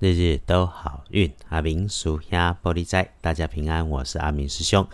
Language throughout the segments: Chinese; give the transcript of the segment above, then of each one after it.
日日都好运。阿明属下玻璃仔，大家平安，我是阿明师兄。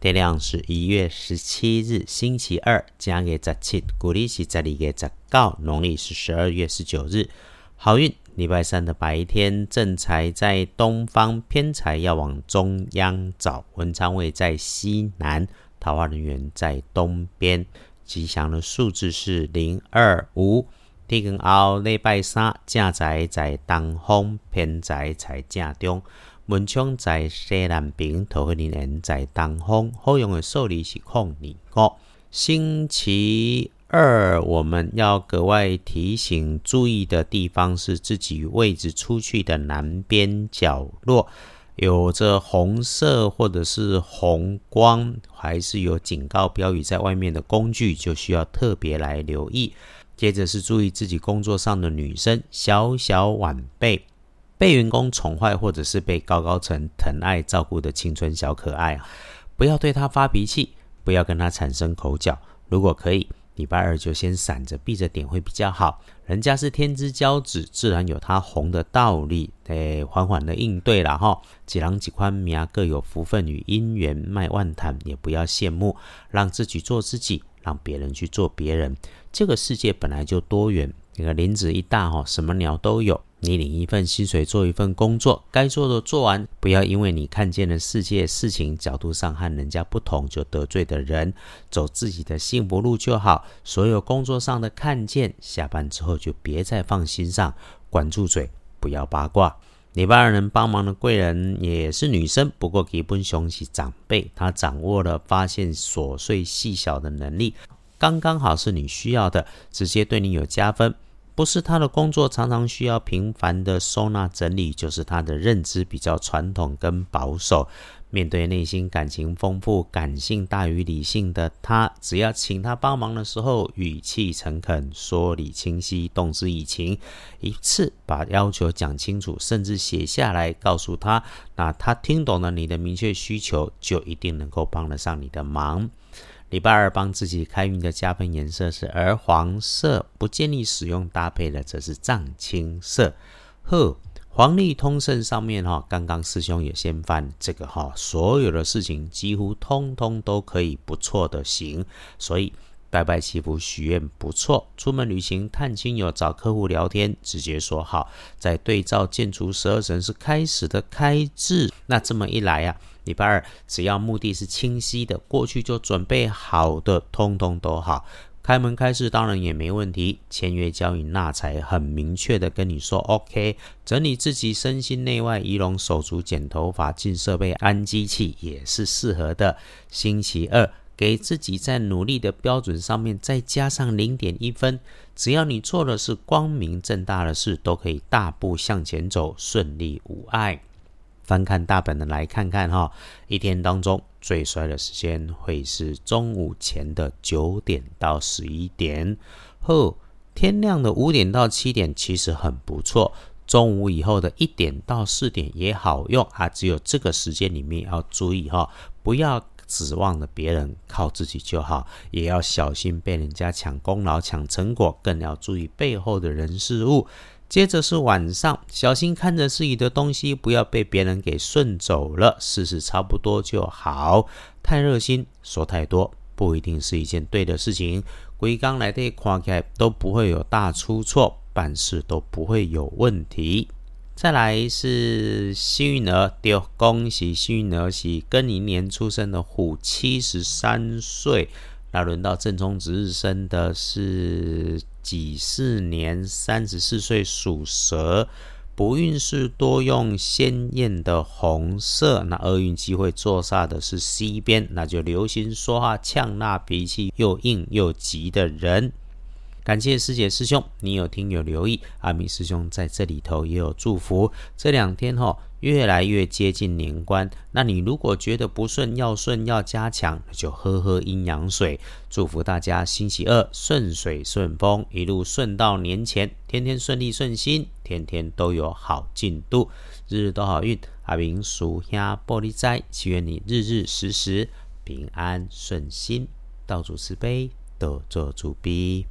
天亮是一月十七日，星期二，正月十七，古历是十二月十九，农历是十二月十九日。好运，礼拜三的白天，正财在东方，偏财要往中央找，文昌位在西南，桃花人员在东边。吉祥的数字是零二五。天光后礼拜三，正在在东方，偏在在正中，门窗在西南边，桃花人在东方。好用的数字是空二五。星期二，我们要格外提醒注意的地方是自己位置出去的南边角落。有着红色或者是红光，还是有警告标语在外面的工具，就需要特别来留意。接着是注意自己工作上的女生，小小晚辈，被员工宠坏或者是被高高层疼爱照顾的青春小可爱啊，不要对她发脾气，不要跟她产生口角。如果可以。礼拜二就先闪着避着点会比较好，人家是天之骄子，自然有他红的道理，得缓缓的应对了哈。几郎几宽命各有福分与姻缘，卖万谈也不要羡慕，让自己做自己，让别人去做别人。这个世界本来就多元，那个林子一大哈，什么鸟都有。你领一份薪水，做一份工作，该做的做完，不要因为你看见的世界事情角度上和人家不同，就得罪的人，走自己的幸福路就好。所有工作上的看见，下班之后就别再放心上，管住嘴，不要八卦。礼拜二能帮忙的贵人也是女生，不过基本雄是长辈，她掌握了发现琐碎细小的能力，刚刚好是你需要的，直接对你有加分。不是他的工作常常需要频繁的收纳整理，就是他的认知比较传统跟保守。面对内心感情丰富、感性大于理性的他，只要请他帮忙的时候，语气诚恳，说理清晰，动之以情，一次把要求讲清楚，甚至写下来告诉他，那他听懂了你的明确需求，就一定能够帮得上你的忙。礼拜二帮自己开运的加分颜色是而黄色，不建议使用搭配的则是藏青色。呵，黄历通胜上面哈，刚刚师兄也先翻这个哈，所有的事情几乎通通都可以不错的行，所以拜拜祈福许愿不错，出门旅行探亲友找客户聊天直接说好，再对照建筑十二神是开始的开字，那这么一来啊。礼拜二，只要目的是清晰的，过去就准备好的，通通都好。开门开市当然也没问题。签约交易那才，很明确的跟你说，OK。整理自己身心内外，仪容手足，剪头发，进设备，安机器也是适合的。星期二，给自己在努力的标准上面再加上零点一分，只要你做的是光明正大的事，都可以大步向前走，顺利无碍。翻看大本的来看看哈，一天当中最衰的时间会是中午前的九点到十一点，后天亮的五点到七点其实很不错，中午以后的一点到四点也好用啊，只有这个时间里面要注意哈，不要指望着别人，靠自己就好，也要小心被人家抢功劳、抢成果，更要注意背后的人事物。接着是晚上，小心看着自己的东西，不要被别人给顺走了。事事差不多就好，太热心说太多不一定是一件对的事情。龟刚来的看起来都不会有大出错，办事都不会有问题。再来是幸运儿，丢恭喜幸运儿是庚寅年出生的虎，七十三岁。那轮到正冲值日生的是己巳年三十四岁属蛇，不运势多用鲜艳的红色。那厄运机会坐煞的是西边，那就流行说话呛辣、脾气又硬又急的人。感谢师姐师兄，你有听有留意，阿明师兄在这里头也有祝福。这两天哈，越来越接近年关，那你如果觉得不顺，要顺要加强，就喝喝阴阳水。祝福大家星期二顺水顺风，一路顺到年前，天天顺利顺心，天天都有好进度，日日都好运。阿明属下玻璃斋，祈愿你日日时时平安顺心，道主慈悲，得做主逼。